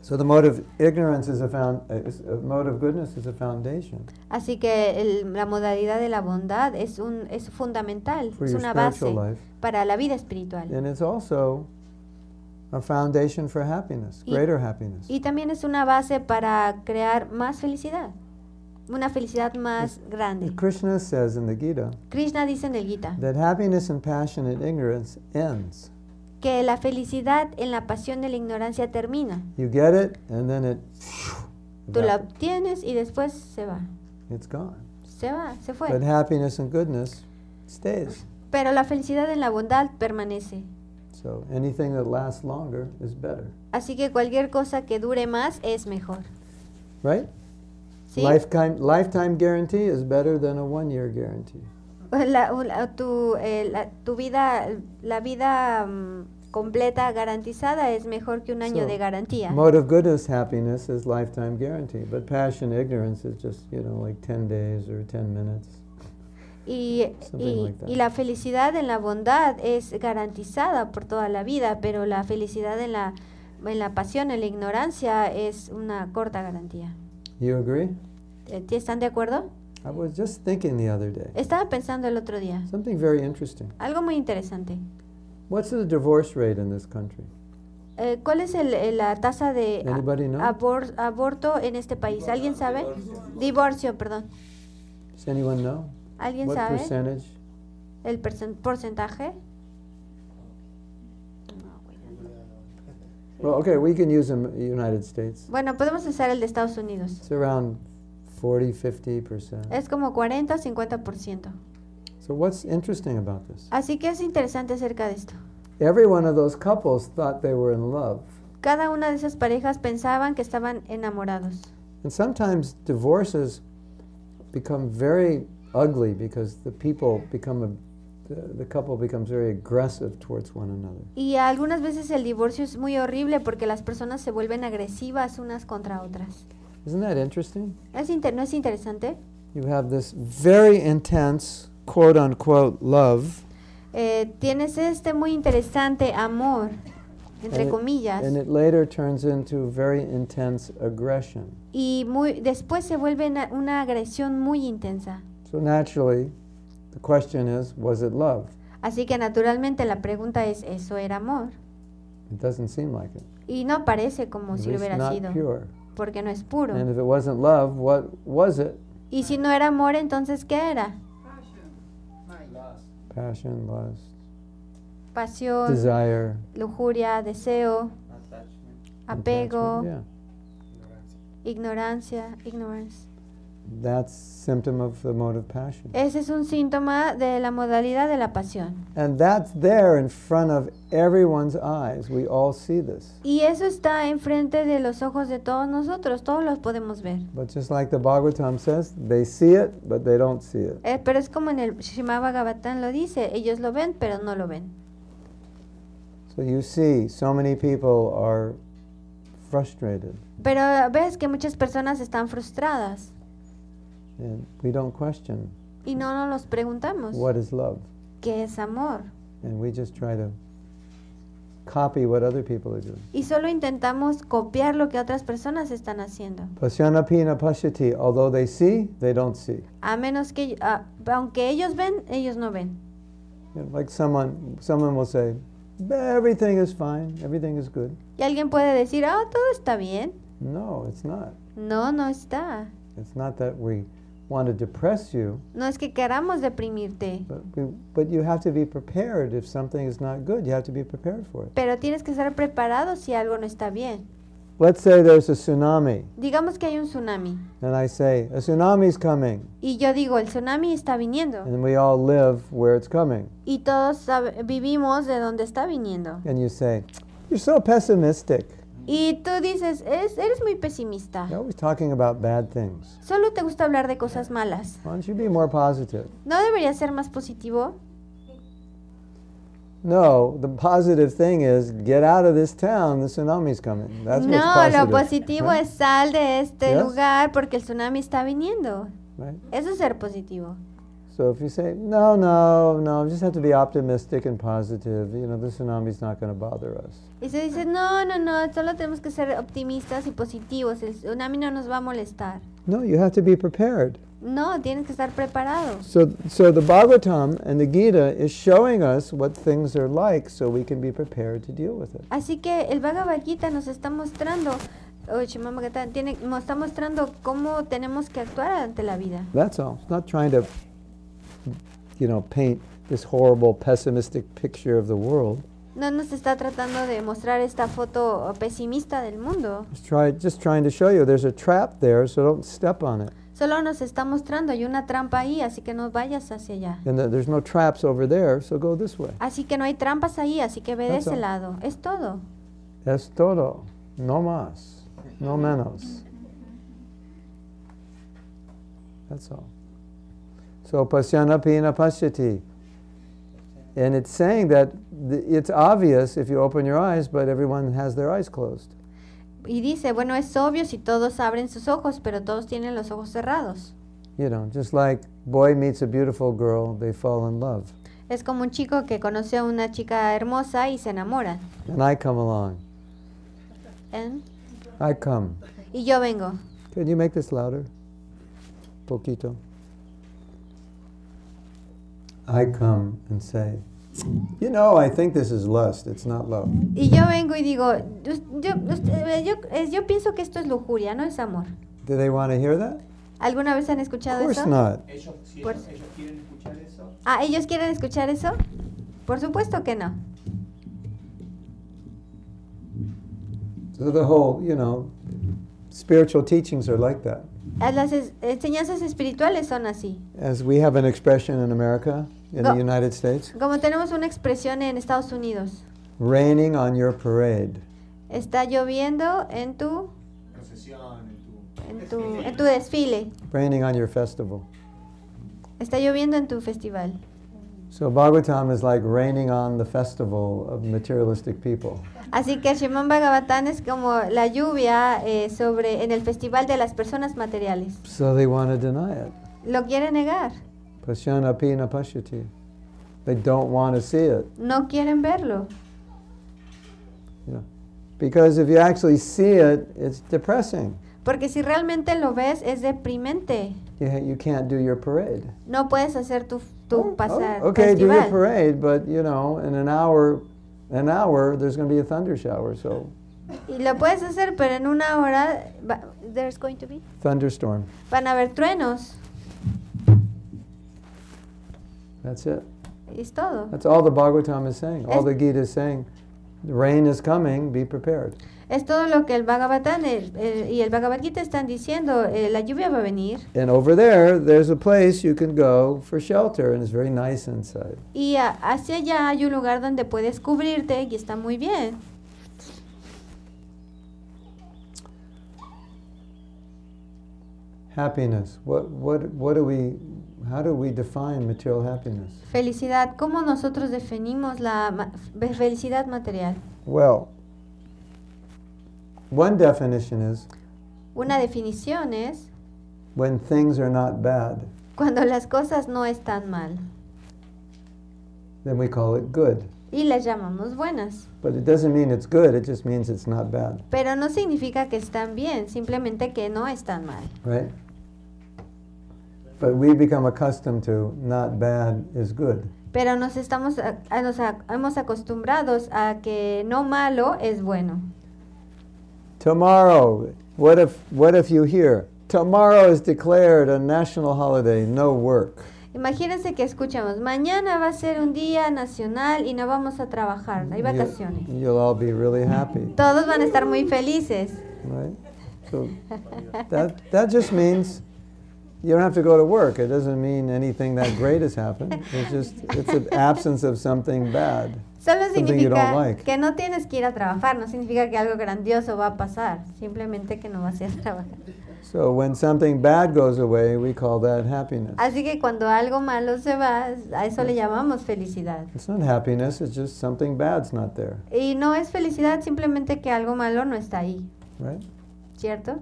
So the mode of ignorance is a found. Uh, is a mode of goodness is a foundation Así que el- la modalidad de la bondad es, un, es fundamental, for es your una base life, para la vida espiritual. and it's also a foundation for happiness, Y- greater happiness. Y también es una base para crear más felicidad, una felicidad más grande. Krishna says in the Gita Krishna dice en el Gita that happiness and passion and ignorance ends. que la felicidad en la pasión de la ignorancia termina. You get it, and then it. Tú la obtienes y después se va. It's gone. Se va, se But fue. happiness and goodness stays. Pero la felicidad en la bondad permanece. So anything that lasts longer is better, Así que cualquier cosa que dure más es mejor. right? ¿Sí? Lifetime lifetime guarantee is better than a one year guarantee. La- la- tu, eh, la- tu vida, la vida mm, completa garantizada es mejor que un año So, de garantía. Mode of goodness happiness is lifetime guarantee, but passion ignorance is just you know like ten days or ten minutes. Y, y- like y la felicidad en la bondad es garantizada por toda la vida, pero la felicidad en la, en la pasión, en la ignorancia, es una corta garantía. You agree? Eh, ¿Están de acuerdo? I was just thinking the other day Estaba pensando el otro día, something very interesting. algo muy interesante. What's the divorce rate in this country? Eh, ¿Cuál es el- el- la tasa de abor- aborto en este país? ¿Alguien sabe? Divorcio, perdón. Does anyone know? ¿Alguien What sabe percentage? el porcentaje? Well, okay, we can use the United States. Bueno, podemos usar el de Estados Unidos. It's around 40, 50%. Es como 40-50%. So what's interesting about this? Así que es interesante acerca de esto. Every one of those couples thought they were in love. Cada una de esas parejas pensaban que estaban enamorados. And sometimes divorces become very ugly because the people become a, the, couple becomes very aggressive towards one another. Y algunas veces el divorcio es muy horrible porque las personas se vuelven agresivas unas contra otras. Isn't that interesting? ¿Es inter- ¿No es interesante? You have this very intense quote unquote love Eh, tienes este muy interesante amor, entre And it- comillas, and it later turns into very intense aggression. y muy, después se vuelve una, una agresión muy intensa. So naturally, the question is, was it love? Así que naturalmente la pregunta es, ¿eso era amor? It doesn't seem like it. Y no parece como At si lo hubiera not sido, pure. porque no es puro. And if it wasn't love, what was it? Y si no era amor, entonces ¿qué era? Lust. Passion, lust, Pasión, desire. lujuria, deseo, Attachment. apego, attachment, ignorancia, ignorance. That's symptom of the mode of passion. Ese es un síntoma de la modalidad de la pasión. And that's there in front of everyone's eyes. We all see this. Y eso está enfrente de los ojos de todos nosotros, todos los podemos ver. But just like the Bhagavatam says, they see it, but they don't see it. Eh, pero es como en el Srimad Bhagavatam lo dice, ellos lo ven, pero no lo ven. So you see, so many people are frustrated, Pero ves que muchas personas están frustradas and we don't question y no nos los preguntamos what is love. qué es amor. And we just try to copy what other people are doing. Y solo intentamos copiar lo que otras personas están haciendo. Pasyanapina pashyati, although they see, they don't see. A menos que, ah, aunque ellos ven, ellos no ven. You know, like someone, someone will say, everything is fine, everything is good. Y alguien puede decir, ah, todo está bien. No, it's not. No, no está. It's not that we want to depress you, No es que queramos deprimirte, but, we, but you have to be prepared if something is not good. You have to be prepared for it. pero tienes que estar preparado si algo no está bien. let's say there's a tsunami, Digamos que hay un tsunami. and I say, a tsunami's coming, Y yo digo, el tsunami está viniendo. and we all live where it's coming. Y todos vivimos de donde está viniendo. And you say, you're so pessimistic. Y tú dices, "Es- eres muy pesimista. You're always talking about bad things. Solo te gusta hablar de cosas malas. Why don't you be more positive? ¿No debería ser más positivo? No, the positive thing is get out of this town, the tsunami's coming. That's no, what's lo positive. positivo right? es sal de este Yes. lugar porque el tsunami está viniendo. Right? Eso es ser positivo. So if you say, no, no, no, just have to be optimistic and positive, you know, the tsunami's not going to bother us. Y se dice, no, no, no, solo tenemos que ser optimistas y positivos. El tsunami no nos va a molestar. No, you have to be prepared. No, tienes que estar preparados. So, so the Bhagavatam and the Gita is showing us what things are like so we can be prepared to deal with it. Así que el Bhagavad Gita nos está mostrando, tiene, nos está mostrando cómo tenemos que actuar ante la vida. That's all. It's not trying to, you know, paint this horrible pessimistic picture of the world. No nos está tratando de mostrar esta foto pesimista del mundo. Just try, just trying to show you there's a trap there, so don't step on it. Solo nos está mostrando, hay una trampa ahí, así que no vayas hacia allá. And that there's no traps over there, so go this way. Así que no hay trampas ahí, así que ve de That's ese all. lado. Es todo. Es todo. No más. No menos. That's all. So pasyanapi na pasyati. And it's saying that th- it's obvious if you open your eyes, but everyone has their eyes closed. Y dice, bueno, es obvio si todos abren sus ojos, pero todos tienen los ojos cerrados. You know, just like boy meets a beautiful girl, they fall in love. Es como un chico que conoce a una chica hermosa y se enamora. And I come along. ¿eh? I come. Y yo vengo. Can you make this louder? Poquito. I come and say, you know, I think this is lust. It's not love. Y yo vengo y digo, "Us- yo, yo, eh, yo pienso que esto es lujuria, no es amor. Do they want to hear that? ¿Alguna vez han Of escuchado course eso? not. Ellos, si Por- ellos, ellos quieren escuchar eso, Ah, ¿ellos quieren escuchar eso? Por supuesto que no. So the whole, you know, spiritual teachings are like that. Las enseñanzas espirituales son así. As we have an expression in America, in Go- the United States, Como tenemos una expresión en Estados Unidos, raining on your parade. está lloviendo en tu, procesión, en tu... en tu, en tu desfile, Raining on your festival. está lloviendo en tu festival. So Bhagavatam is like raining on the festival of materialistic people. Así que Shimon Bhagavatam es como la lluvia eh, sobre en el festival de las personas materiales. So they want to deny it. Lo quiere negar, Pasyana pina pashyati. They don't want to see it. no quieren verlo. You know. Because if you actually see it, it's depressing. Porque si realmente lo ves es deprimente. You, you can't do your parade. No puedes hacer tu, tu Oh, oh pasar oh, okay, do your parade, but you know, in an hour, an hour, there's going to be a thunder shower. So Y lo puedes hacer, pero en una hora there's going to be thunderstorm. van a haber truenos. That's it. Es todo. That's all the Bhagavatam is saying. All Es- the Gita is saying. The rain is coming. Be prepared. Es todo lo que el Bhagavatam el- el- y el Bhagavad Gita están diciendo. eh, la lluvia va a venir. And over there, there's a place you can go for shelter, and it's very nice inside. Y a- hacia allá hay un lugar donde puedes cubrirte y está muy bien. Happiness. What, what, what do we, how do we define material happiness? Felicidad. ¿Cómo nosotros definimos la ma- fe- felicidad material? Well, one definition is Una definición es when things are not bad, cuando las cosas no están mal then we call it good. y las llamamos buenas. But it doesn't mean it's good, it just means it's not bad, Pero no significa que están bien, simplemente que no están mal. right? But we become accustomed to not bad is good. Pero nos estamos nos hemos acostumbrados a que no malo es bueno. Tomorrow, what if, what if you hear, tomorrow is declared a national holiday, no work? Imagínense que escuchamos, mañana va a ser un día nacional y no vamos a trabajar, hay You- vacaciones. You'll all be really happy. Todos van a estar muy felices. right? So that that just means you don't have to go to work. It doesn't mean anything that great has happened. It's just it's an absence of something bad. Solo Something you don't significa like. que no tienes que ir a trabajar, no significa que algo grandioso va a pasar, simplemente que no vas a ir a trabajar. So when something bad goes away, we call that happiness. Así que cuando algo malo se va, a eso le llamamos felicidad. It's not happiness, it's just something bad's not there, Y no es felicidad simplemente que algo malo no está ahí, right? ¿cierto?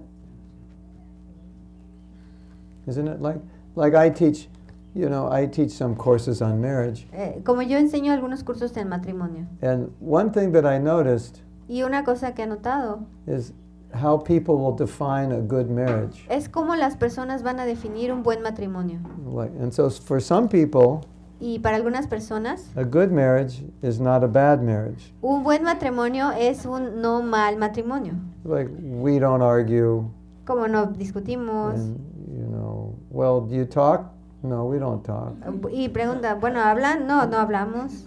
Isn't it like like I teach, you know, I teach some courses on marriage, Eh, como yo enseño algunos cursos en matrimonio. and one thing that I noticed Y una cosa que he notado is how people will define a good marriage. es cómo las personas van a definir un buen matrimonio. Like, and so for some people, Y para algunas personas, a good marriage is not a bad marriage. un buen matrimonio es un no mal matrimonio. Like we don't argue, Como no discutimos. and well, do you talk? No, we don't talk. Y pregunta, bueno, ¿hablan? No, no hablamos.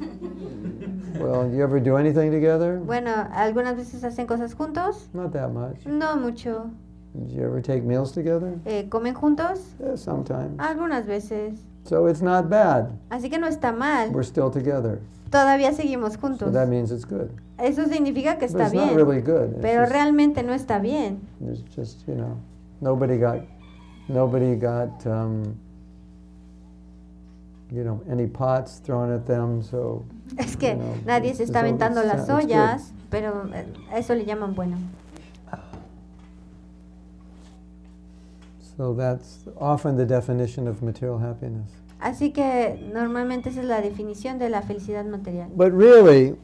Well, you ever do anything together? Bueno, ¿algunas veces hacen cosas juntos? Not that much. No mucho. Did you ever take meals together? Eh, ¿Comen juntos? Yeah, sometimes. Algunas veces. So it's not bad. Así que no está mal. We're still together. Todavía seguimos So juntos. that means it's good. Eso significa que But está it's not bien. really good. It's Pero just- realmente no está bien. There's just, you know, nobody got, nobody got, um, you know, any pots thrown at them, so. Es que you know, nadie se está aventando las ollas, pero eh, a eso le llaman bueno. So that's often the definition of material happiness. Así que normalmente esa es la definición de la felicidad material. But really,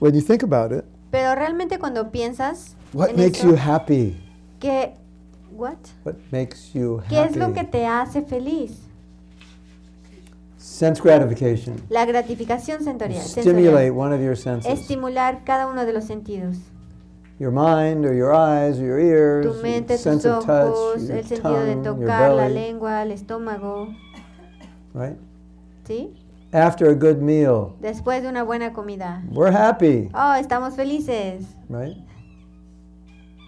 when you think about it, Pero realmente cuando piensas what en makes eso, you happy? que what? What makes you ¿Qué es lo happy? que te hace feliz? Sense gratification. La gratificación sensorial. Stimulate one of your senses. Estimular cada uno de los sentidos. Your mind or your eyes or your ears, Tu mente, sense tus of touch, ojos, your el sentido de tongue, your tocar, la lengua, el estómago, right? ¿sí? After a good meal, Después de una buena comida. we're happy, Oh, estamos felices. right?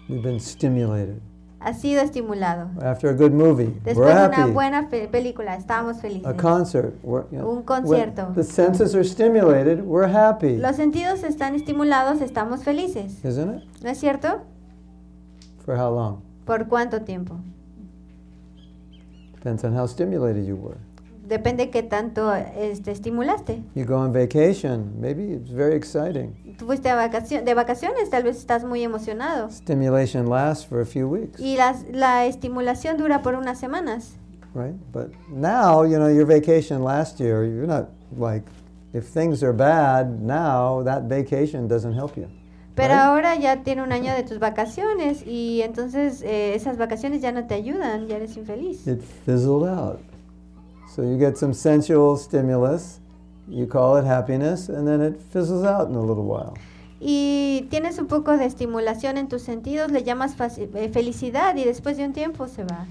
We've been stimulated. Ha sido estimulado. After a good movie, Después we're de una happy. buena película, estamos felices. A concert, we're, you know, Un concierto. the senses are stimulated, we're happy, Los sentidos están estimulados, estamos felices. isn't it? ¿No es cierto? For how long? ¿Por cuánto tiempo? Depends on how stimulated you were. Depende qué tanto este, estimulaste. You go on vacation, maybe it's very exciting. Tú fuiste de vacaciones, tal vez estás muy emocionado. Stimulation lasts for a few weeks, Y las- la estimulación dura por unas semanas. right? But now, you know, your vacation last year, you're not like, if things are bad now, that vacation doesn't help you. Pero Right. ahora ya tiene un año de tus vacaciones y entonces eh, esas vacaciones ya no te ayudan, ya eres infeliz. It fizzled out. So you get some sensual stimulus, you call it happiness, and then it fizzles out in a little while. Y tienes un poco de estimulación en tus sentidos, le llamas eh, felicidad y después de un tiempo se va.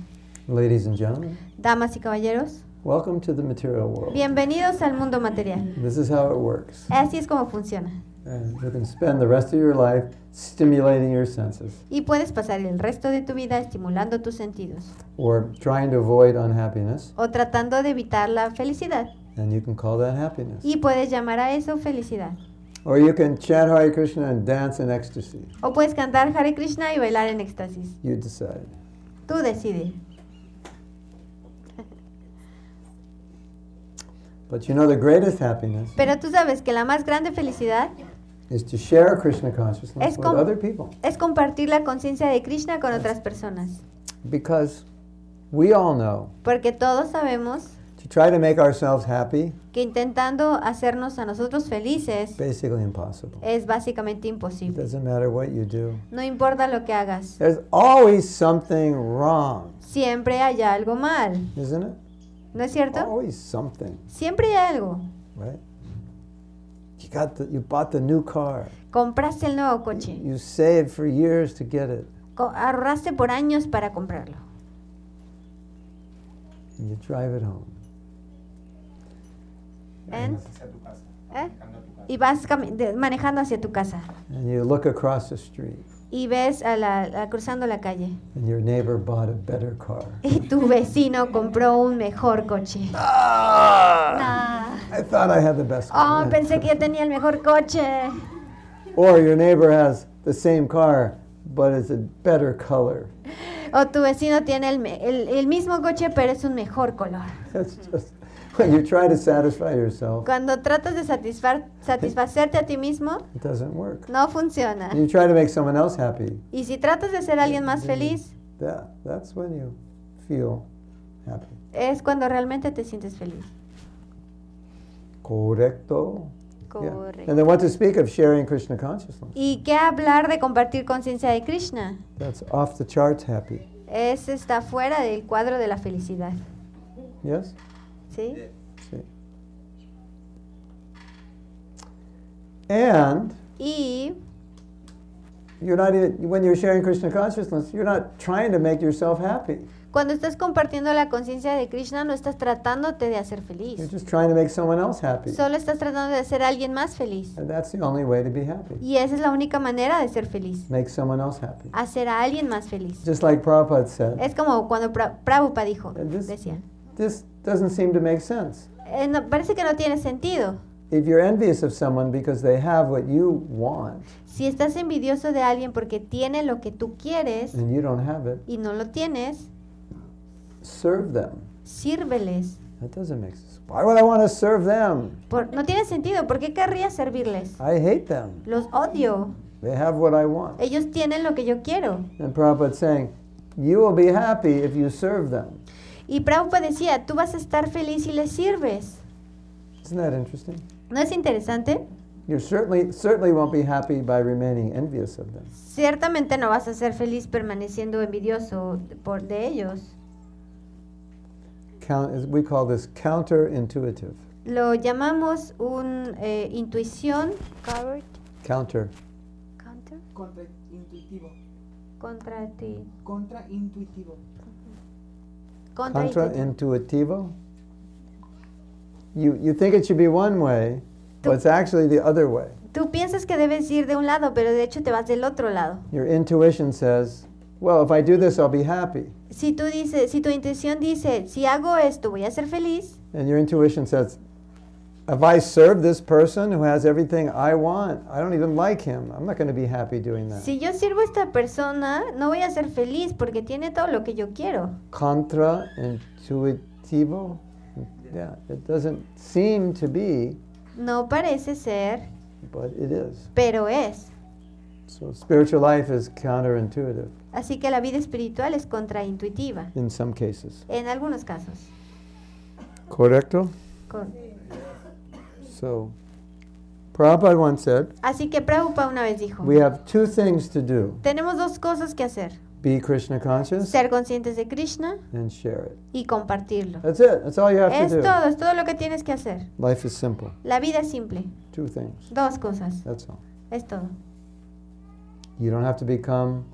Ladies and gentlemen, Damas y caballeros, welcome to the material world. bienvenidos al mundo material. This is how it works. Así es como funciona. And you can spend the rest of your life stimulating your senses Y puedes pasar el resto de tu vida estimulando tus sentidos or trying to avoid unhappiness, o tratando de evitar la felicidad. and you can call that happiness. Y puedes llamar a eso felicidad. Or you can chant Hare Krishna and dance in ecstasy. O puedes cantar Hare Krishna y bailar en éxtasis. You decide. Tú decides. But you know the greatest happiness Pero tú sabes que la más grande felicidad is to share Krishna consciousness Es with other people. es compartir la conciencia de Krishna con otras personas. Because we all know Porque todos sabemos to try to make ourselves happy, que intentando hacernos a nosotros felices basically impossible. es básicamente It imposible. doesn't matter what you do. No importa lo que hagas, There's always something wrong, siempre hay algo mal. isn't it? ¿No es cierto? Always something, Siempre hay algo. right? You got the, you bought the new car. Compraste el nuevo coche. You saved for years to get it. Co- Ahorraste por años para comprarlo. And you drive it home. And. ¿eh? Y vas manejando hacia tu casa and you look across the street y ves a la, a- cruzando la calle and your neighbor bought a better car. y tu vecino compró un mejor coche. Ah! Ah. I thought I had the best Oh, pensé que yo tenía el mejor coche. Or your neighbor has the same car, but it's a better color. O tu vecino tiene el, el- el mismo coche, pero es un mejor color. That's just when you try to satisfy yourself, Cuando tratas de satisfar, satisfacerte a ti mismo, it doesn't work. no funciona. You try to make someone else happy. Y si tratas de ser alguien más feliz, That that's when you feel happy. es cuando realmente te sientes feliz. Correcto. Yeah. Correcto. And then what to speak of sharing Krishna consciousness? ¿Y qué hablar de compartir conciencia de Krishna? That's off the charts happy. Es está fuera del cuadro de la felicidad. Yes? ¿Sí? See. And Y you're not even, when you're sharing Krishna consciousness, you're not trying to make yourself happy. cuando estás compartiendo la conciencia de Krishna, no estás tratándote de hacer feliz. You're just trying to make someone else happy. Solo estás tratando de hacer a alguien más feliz. And that's the only way to be happy. Y esa es la única manera de ser feliz. Make someone else happy. Hacer a alguien más feliz. Just like Prabhupada said, Es como cuando Pra- Prabhupada dijo, And this- decía, this doesn't seem to make sense. "Eh, no- parece que no tiene sentido. If you're envious of someone because they have what you want Si estás envidioso de alguien porque tiene lo que tú quieres and you don't have it, y no lo tienes, serve them. sírveles. That doesn't make sense. Why would I want to serve them? Por- no tiene sentido. ¿Por qué querría servirles? I hate them. Los odio. They have what I want. Ellos tienen lo que yo quiero. And Prabhupada's saying, you will be happy if you serve them. Y Prabhupada decía, tú vas a estar feliz si les sirves. Isn't that interesting? ¿No es interesante? You certainly certainly won't be happy by remaining envious of them. Ciertamente no vas a ser feliz permaneciendo envidioso por de ellos. Count, we call this counterintuitive. Lo llamamos un eh, intuición Counter. counter, Contraintuitivo. contra ti, Contraintuitivo. Contra Contraintuitivo. You you think it should be one way, but it's actually the other way. Tú piensas que debes ir de un lado, pero de hecho te vas del otro lado. Your intuition says, well, if I do this, I'll be happy. Si tú dices, si tu intuición dice, si hago esto voy a ser feliz, And your intuition says, if I serve this person who has everything I want, I don't even like him. I'm not going to be happy doing that. si yo sirvo a esta persona, no voy a ser feliz porque tiene todo lo que yo quiero. Contraintuitivo. Yeah, it doesn't seem to be, No parece ser, but it is. pero es. So spiritual life is counterintuitive Así que la vida espiritual es contraintuitiva, in some cases. en algunos casos. Correcto? Con- So, Prabhupada once said, Así que Prabhupada una vez dijo, we have two things to do tenemos dos cosas que hacer, be Krishna conscious ser conscientes de Krishna and share it. y compartirlo. That's it. That's all you have Es to do. todo, es todo lo que tienes que hacer. Life is simple. La vida es simple, Two things. dos cosas, That's all. es todo. You don't have to become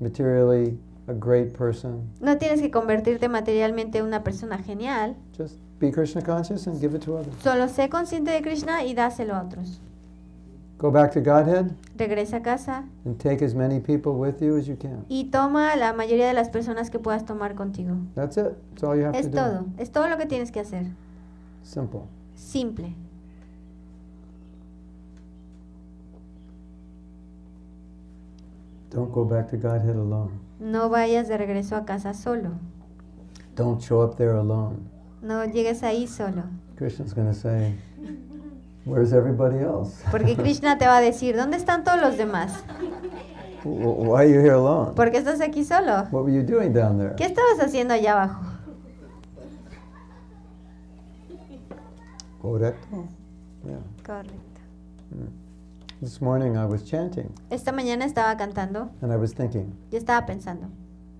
materially a great person. No tienes que convertirte materialmente en una persona genial, Just be Krishna conscious and give it to others. solo sé consciente de Krishna y dáselo a otros. Go back to Godhead Regresa a casa and take as many people with you as you can. y toma la mayoría de las personas que puedas tomar contigo. That's it. That's all you have Es to do. todo, es todo lo que tienes que hacer. Simple. Simple. Don't go back to Godhead alone. No vayas de regreso a casa solo. Don't show up there alone. No llegues ahí solo. Krishna's going to say, Where's everybody else? Porque Krishna te va a decir, ¿dónde están todos los demás? Why are you here alone? ¿Por qué estás aquí solo? What were you doing down there? ¿Qué estabas haciendo allá abajo? Correcto? Yeah. Correcto. This morning I was chanting Esta mañana estaba cantando, and I was thinking, yo estaba pensando,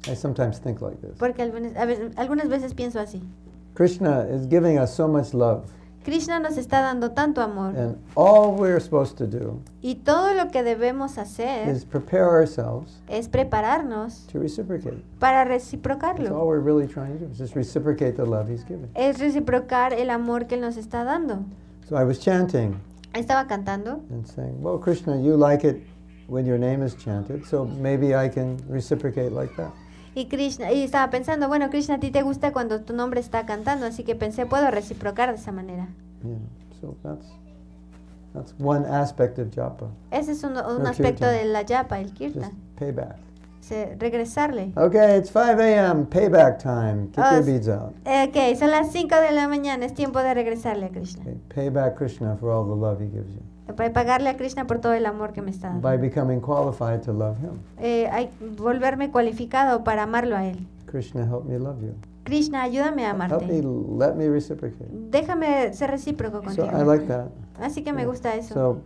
I sometimes think like this. porque algunas, a veces- algunas veces pienso así. Krishna is giving us so much love, Krishna nos está dando tanto amor and all we're supposed to do y todo lo que debemos hacer is prepare ourselves es prepararnos to reciprocate. para That's all reciprocarlo. we're really trying to do, is just reciprocate the love He's giving. Es reciprocar el amor que Él nos está dando. So I was chanting Estaba cantando and saying, Well, Krishna, you like it when your name is chanted, so maybe I can reciprocate like that. Y Krishna y estaba pensando, bueno, Krishna, a ti te gusta cuando tu nombre está cantando, así que pensé, puedo reciprocar de esa manera. Know, so that's that's one aspect of japa. Ese es un, un aspecto de la yapa, el Just kirtan. payback. Se- regresarle. Okay, it's 5 a.m. Payback time. Get Oh, your s- beads out. Eh, Ok, son las 5 de la mañana, es tiempo de regresarle a Krishna. Okay, pay back Krishna for all the love he gives you Para pagarle a Krishna por todo el amor que me está dando. by becoming qualified to love him. Eh, hay volverme cualificado para amarlo a él. Krishna, help me love you. Krishna, ayúdame a Help me, amarte. let me reciprocate. Déjame ser recíproco So contigo. I like that. Así que me gusta eso. So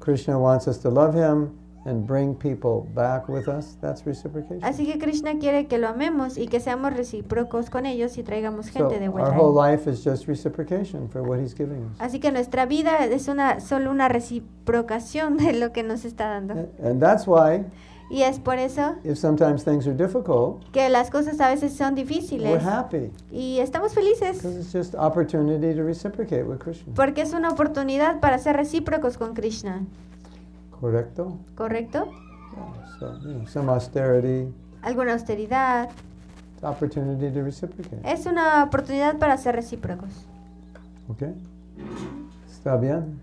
Krishna wants us to love him and bring people back with us. That's reciprocation. Así que Krishna quiere que lo amemos y que seamos recíprocos con ellos y traigamos So gente de our vuelta. a whole life is just reciprocation for what he's giving us. Así que nuestra vida es una solo una reciprocación de lo que nos está dando. And that's why Y es por eso if sometimes things are difficult, que las cosas a veces son we're difíciles happy y estamos felices because it's just opportunity to reciprocate with Krishna. porque es una oportunidad para ser recíprocos con Krishna, Correcto? ¿correcto? Yeah, so, you know, some austerity, Alguna austeridad. opportunity to reciprocate. Es una oportunidad para ser recíprocos. Okay? ¿Está bien?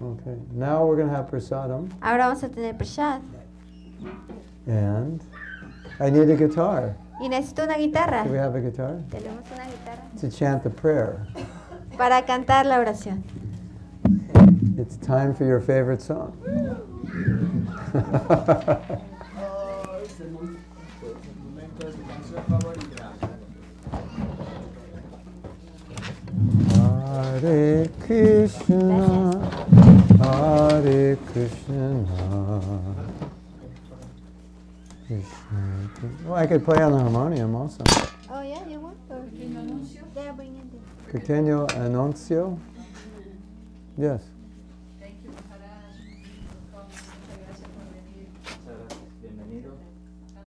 Okay. Now we're going to have prasadam. Ahora vamos a tener prashad And I need a guitar. y necesito una guitarra. Do we have a guitar? Tenemos una guitarra To chant the prayer. para cantar la oración. It's time for your favorite song. Oh, es el momento, el momento de tu canción favorita. Hare Krishna, Hare Krishna. Krishna, Krishna. Well, I could play on the harmonium also. Oh, yeah, you want? Or... Yeah, bring it in. Pequeño anuncio. Yes.